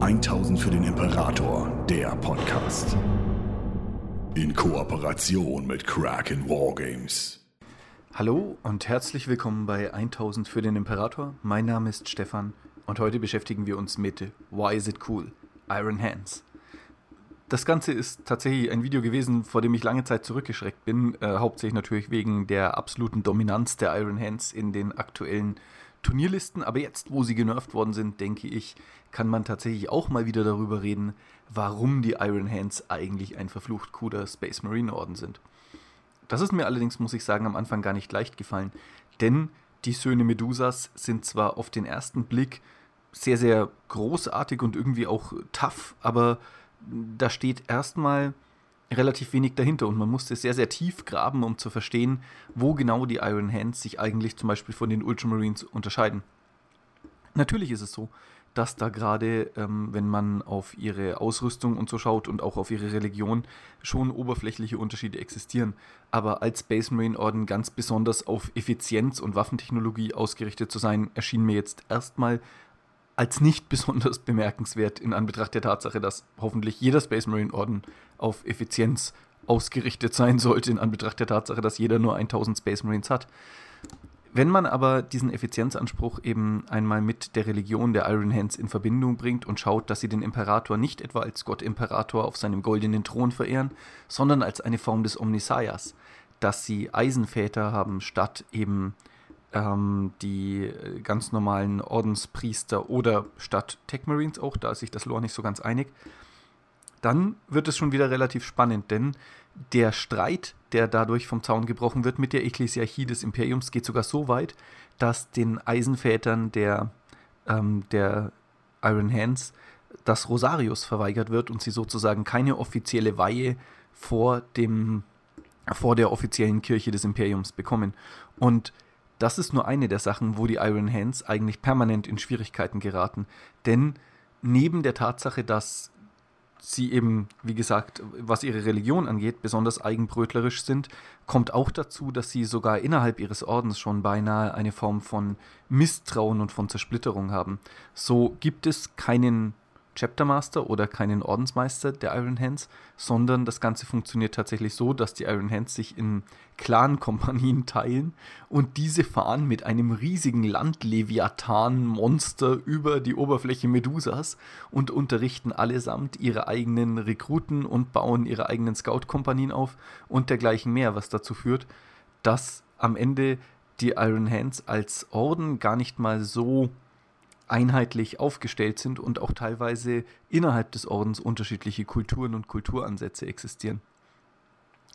1000 für den Imperator, der Podcast. In Kooperation mit Kraken Wargames. Hallo und herzlich willkommen bei 1000 für den Imperator. Mein Name ist Stefan und heute beschäftigen wir uns mit Why is it cool? Iron Hands. Das Ganze ist tatsächlich ein Video gewesen, vor dem ich lange Zeit zurückgeschreckt bin. Äh, hauptsächlich natürlich wegen der absoluten Dominanz der Iron Hands in den aktuellen Turnierlisten. Aber jetzt, wo sie genervt worden sind, denke ich, kann man tatsächlich auch mal wieder darüber reden, warum die Iron Hands eigentlich ein verflucht cooler Space Marine Orden sind. Das ist mir allerdings, muss ich sagen, am Anfang gar nicht leicht gefallen, denn die Söhne Medusas sind zwar auf den ersten Blick sehr, sehr großartig und irgendwie auch tough, aber da steht erstmal relativ wenig dahinter und man musste sehr, sehr tief graben, um zu verstehen, wo genau die Iron Hands sich eigentlich zum Beispiel von den Ultramarines unterscheiden. Natürlich ist es so, dass da gerade, ähm, wenn man auf ihre Ausrüstung und so schaut und auch auf ihre Religion, schon oberflächliche Unterschiede existieren. Aber als Space Marine Orden ganz besonders auf Effizienz und Waffentechnologie ausgerichtet zu sein, erschien mir jetzt erstmal als nicht besonders bemerkenswert in Anbetracht der Tatsache, dass hoffentlich jeder Space Marine Orden auf Effizienz ausgerichtet sein sollte, in Anbetracht der Tatsache, dass jeder nur 1000 Space Marines hat. Wenn man aber diesen Effizienzanspruch eben einmal mit der Religion der Iron Hands in Verbindung bringt und schaut, dass sie den Imperator nicht etwa als Gott Imperator auf seinem goldenen Thron verehren, sondern als eine Form des Omnisaias, dass sie Eisenväter haben statt eben ähm, die ganz normalen Ordenspriester oder statt Tech Marines auch, da ist sich das Lore nicht so ganz einig, dann wird es schon wieder relativ spannend, denn der Streit, der dadurch vom Zaun gebrochen wird mit der Ekklesiarchie des Imperiums, geht sogar so weit, dass den Eisenvätern der, ähm, der Iron Hands das Rosarius verweigert wird und sie sozusagen keine offizielle Weihe vor dem vor der offiziellen Kirche des Imperiums bekommen. Und das ist nur eine der Sachen, wo die Iron Hands eigentlich permanent in Schwierigkeiten geraten. Denn neben der Tatsache, dass sie eben, wie gesagt, was ihre Religion angeht, besonders eigenbrötlerisch sind, kommt auch dazu, dass sie sogar innerhalb ihres Ordens schon beinahe eine Form von Misstrauen und von Zersplitterung haben. So gibt es keinen Chaptermaster oder keinen Ordensmeister der Iron Hands, sondern das Ganze funktioniert tatsächlich so, dass die Iron Hands sich in Clan-Kompanien teilen und diese fahren mit einem riesigen Landleviathan-Monster über die Oberfläche Medusas und unterrichten allesamt ihre eigenen Rekruten und bauen ihre eigenen Scout-Kompanien auf und dergleichen mehr, was dazu führt, dass am Ende die Iron Hands als Orden gar nicht mal so einheitlich aufgestellt sind und auch teilweise innerhalb des Ordens unterschiedliche Kulturen und Kulturansätze existieren.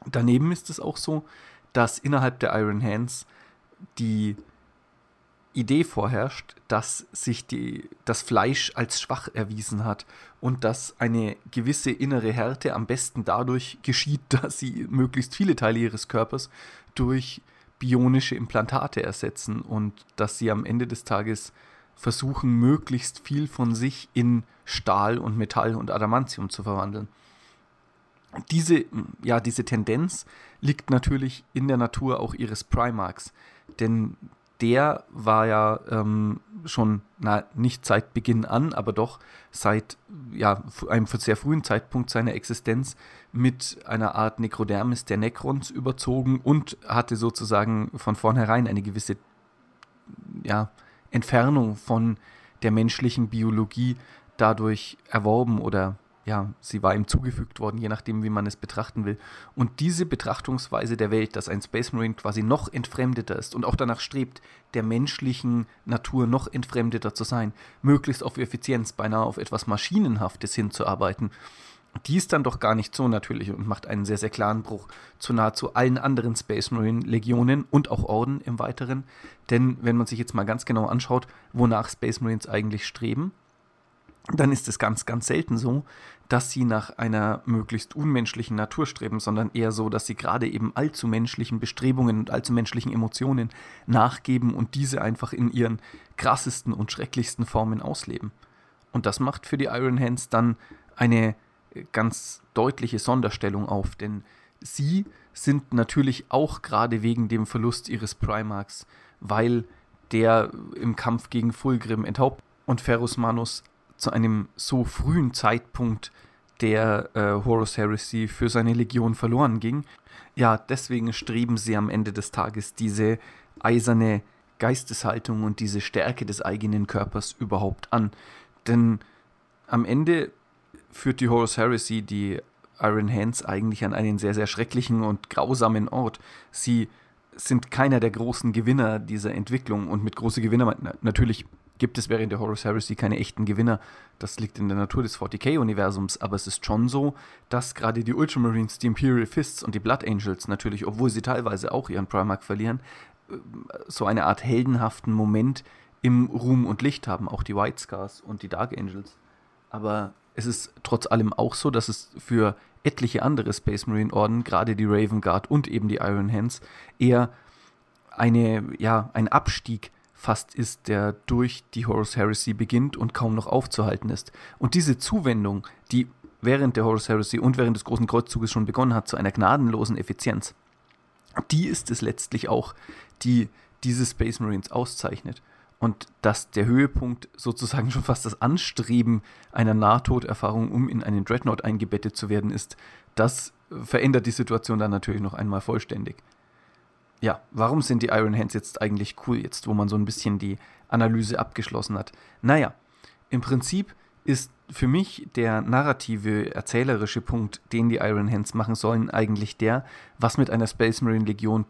Daneben ist es auch so, dass innerhalb der Iron Hands die Idee vorherrscht, dass sich die, das Fleisch als schwach erwiesen hat und dass eine gewisse innere Härte am besten dadurch geschieht, dass sie möglichst viele Teile ihres Körpers durch bionische Implantate ersetzen und dass sie am Ende des Tages versuchen, möglichst viel von sich in Stahl und Metall und Adamantium zu verwandeln. Diese, ja, diese Tendenz liegt natürlich in der Natur auch ihres Primarchs, denn der war ja ähm, schon, na, nicht seit Beginn an, aber doch seit ja, einem sehr frühen Zeitpunkt seiner Existenz mit einer Art Nekrodermis der Necrons überzogen und hatte sozusagen von vornherein eine gewisse, ja, Entfernung von der menschlichen Biologie dadurch erworben oder ja, sie war ihm zugefügt worden, je nachdem, wie man es betrachten will. Und diese Betrachtungsweise der Welt, dass ein Space Marine quasi noch entfremdeter ist und auch danach strebt, der menschlichen Natur noch entfremdeter zu sein, möglichst auf Effizienz, beinahe auf etwas Maschinenhaftes hinzuarbeiten, die ist dann doch gar nicht so natürlich und macht einen sehr, sehr klaren Bruch zu nahezu allen anderen Space Marine Legionen und auch Orden im Weiteren. Denn wenn man sich jetzt mal ganz genau anschaut, wonach Space Marines eigentlich streben, dann ist es ganz, ganz selten so, dass sie nach einer möglichst unmenschlichen Natur streben, sondern eher so, dass sie gerade eben allzu menschlichen Bestrebungen und allzu menschlichen Emotionen nachgeben und diese einfach in ihren krassesten und schrecklichsten Formen ausleben. Und das macht für die Iron Hands dann eine ganz deutliche Sonderstellung auf, denn sie sind natürlich auch gerade wegen dem Verlust ihres Primarchs, weil der im Kampf gegen Fulgrim enthauptet und Ferus Manus zu einem so frühen Zeitpunkt der äh, Horus Heresy für seine Legion verloren ging. Ja, deswegen streben sie am Ende des Tages diese eiserne Geisteshaltung und diese Stärke des eigenen Körpers überhaupt an. Denn am Ende führt die Horus Heresy die Iron Hands eigentlich an einen sehr, sehr schrecklichen und grausamen Ort. Sie sind keiner der großen Gewinner dieser Entwicklung und mit große Gewinner natürlich gibt es während der Horus Heresy keine echten Gewinner. Das liegt in der Natur des 40k-Universums, aber es ist schon so, dass gerade die Ultramarines, die Imperial Fists und die Blood Angels natürlich, obwohl sie teilweise auch ihren Primark verlieren, äh, so eine Art heldenhaften Moment im Ruhm und Licht haben, auch die White Scars und die Dark Angels. Aber es ist trotz allem auch so, dass es für etliche andere Space Marine Orden, gerade die Raven Guard und eben die Iron Hands, eher eine, ja, ein Abstieg fast ist, der durch die Horus Heresy beginnt und kaum noch aufzuhalten ist. Und diese Zuwendung, die während der Horus Heresy und während des Großen Kreuzzuges schon begonnen hat, zu einer gnadenlosen Effizienz, die ist es letztlich auch, die diese Space Marines auszeichnet und dass der Höhepunkt sozusagen schon fast das Anstreben einer Nahtoderfahrung, um in einen Dreadnought eingebettet zu werden, ist, das verändert die Situation dann natürlich noch einmal vollständig. Ja, warum sind die Iron Hands jetzt eigentlich cool, jetzt wo man so ein bisschen die Analyse abgeschlossen hat? Naja, im Prinzip ist für mich der narrative, erzählerische Punkt, den die Iron Hands machen sollen, eigentlich der, was mit einer Space Marine Legion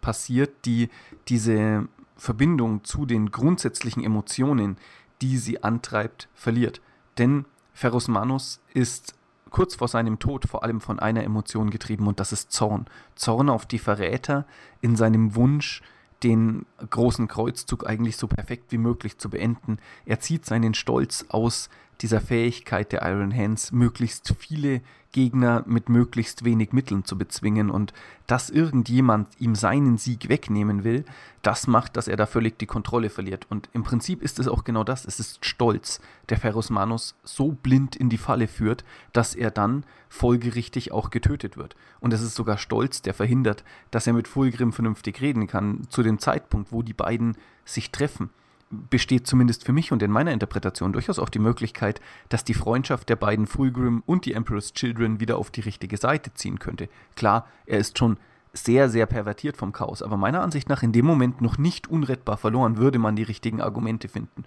passiert, die diese Verbindung zu den grundsätzlichen Emotionen, die sie antreibt, verliert. Denn Ferrus Manus ist kurz vor seinem Tod vor allem von einer Emotion getrieben und das ist Zorn. Zorn auf die Verräter in seinem Wunsch, den großen Kreuzzug eigentlich so perfekt wie möglich zu beenden. Er zieht seinen Stolz aus dieser Fähigkeit der Iron Hands, möglichst viele Gegner mit möglichst wenig Mitteln zu bezwingen und dass irgendjemand ihm seinen Sieg wegnehmen will, das macht, dass er da völlig die Kontrolle verliert. Und im Prinzip ist es auch genau das, es ist Stolz, der Ferrus Manus so blind in die Falle führt, dass er dann folgerichtig auch getötet wird. Und es ist sogar Stolz, der verhindert, dass er mit Fulgrim vernünftig reden kann, zu dem Zeitpunkt, wo die beiden sich treffen besteht zumindest für mich und in meiner Interpretation durchaus auch die Möglichkeit, dass die Freundschaft der beiden Fulgrim und die Emperor's Children wieder auf die richtige Seite ziehen könnte. Klar, er ist schon sehr, sehr pervertiert vom Chaos, aber meiner Ansicht nach in dem Moment noch nicht unrettbar verloren, würde man die richtigen Argumente finden.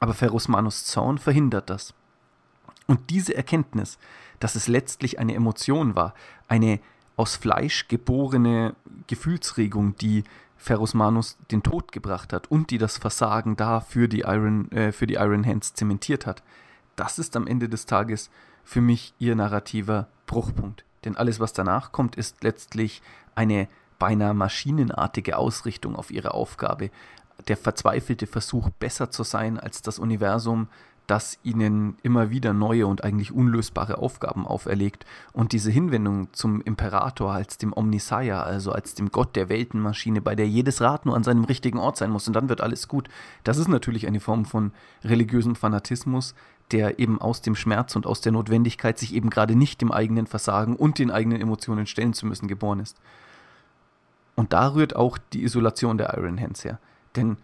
Aber Ferus Manus Zorn verhindert das. Und diese Erkenntnis, dass es letztlich eine Emotion war, eine aus Fleisch geborene Gefühlsregung, die Ferrus Manus den Tod gebracht hat und die das Versagen da für die Iron, äh, für die Iron Hands zementiert hat. Das ist am Ende des Tages für mich ihr narrativer Bruchpunkt. Denn alles, was danach kommt, ist letztlich eine beinahe maschinenartige Ausrichtung auf ihre Aufgabe. Der verzweifelte Versuch, besser zu sein als das Universum, das ihnen immer wieder neue und eigentlich unlösbare Aufgaben auferlegt. Und diese Hinwendung zum Imperator als dem Omnisaya, also als dem Gott der Weltenmaschine, bei der jedes Rad nur an seinem richtigen Ort sein muss und dann wird alles gut, das ist natürlich eine Form von religiösem Fanatismus, der eben aus dem Schmerz und aus der Notwendigkeit, sich eben gerade nicht dem eigenen Versagen und den eigenen Emotionen stellen zu müssen, geboren ist. Und da rührt auch die Isolation der Iron Hands her. Denn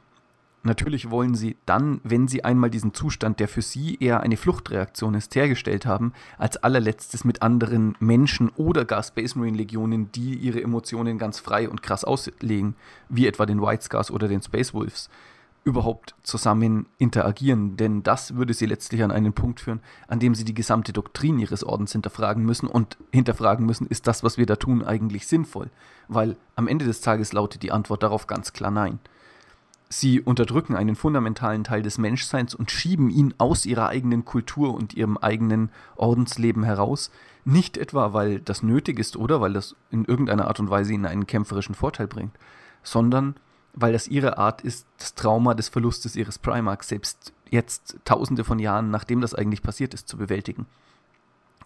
Natürlich wollen sie dann, wenn sie einmal diesen Zustand, der für sie eher eine Fluchtreaktion ist, hergestellt haben, als allerletztes mit anderen Menschen oder gar Space Marine Legionen, die ihre Emotionen ganz frei und krass auslegen, wie etwa den White Scars oder den Space Wolves, überhaupt zusammen interagieren. Denn das würde sie letztlich an einen Punkt führen, an dem sie die gesamte Doktrin ihres Ordens hinterfragen müssen und hinterfragen müssen, ist das, was wir da tun, eigentlich sinnvoll? Weil am Ende des Tages lautet die Antwort darauf ganz klar nein. Sie unterdrücken einen fundamentalen Teil des Menschseins und schieben ihn aus ihrer eigenen Kultur und ihrem eigenen Ordensleben heraus, nicht etwa, weil das nötig ist oder weil das in irgendeiner Art und Weise ihnen einen kämpferischen Vorteil bringt, sondern weil das ihre Art ist, das Trauma des Verlustes ihres Primarchs selbst jetzt tausende von Jahren, nachdem das eigentlich passiert ist, zu bewältigen.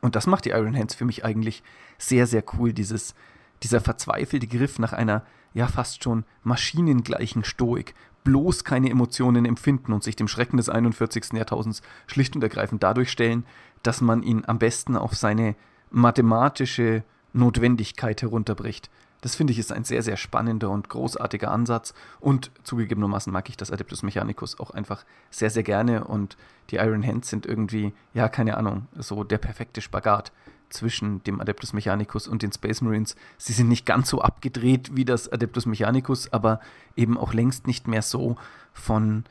Und das macht die Iron Hands für mich eigentlich sehr, sehr cool, dieses, dieser verzweifelte Griff nach einer ja fast schon maschinengleichen Stoik, bloß keine Emotionen empfinden und sich dem Schrecken des 41. Jahrtausends schlicht und ergreifend dadurch stellen, dass man ihn am besten auf seine mathematische Notwendigkeit herunterbricht. Das finde ich ist ein sehr, sehr spannender und großartiger Ansatz. Und zugegebenermaßen mag ich das Adeptus Mechanicus auch einfach sehr, sehr gerne. Und die Iron Hands sind irgendwie, ja, keine Ahnung, so der perfekte Spagat zwischen dem Adeptus Mechanicus und den Space Marines. Sie sind nicht ganz so abgedreht wie das Adeptus Mechanicus, aber eben auch längst nicht mehr so von,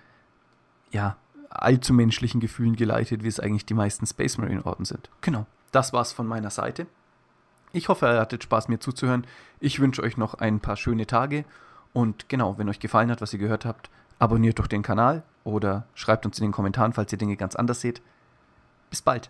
ja, allzu menschlichen Gefühlen geleitet, wie es eigentlich die meisten Space Marine Orden sind. Genau, das war's von meiner Seite. Ich hoffe, ihr hattet Spaß, mir zuzuhören. Ich wünsche euch noch ein paar schöne Tage. Und genau, wenn euch gefallen hat, was ihr gehört habt, abonniert doch den Kanal oder schreibt uns in den Kommentaren, falls ihr Dinge ganz anders seht. Bis bald.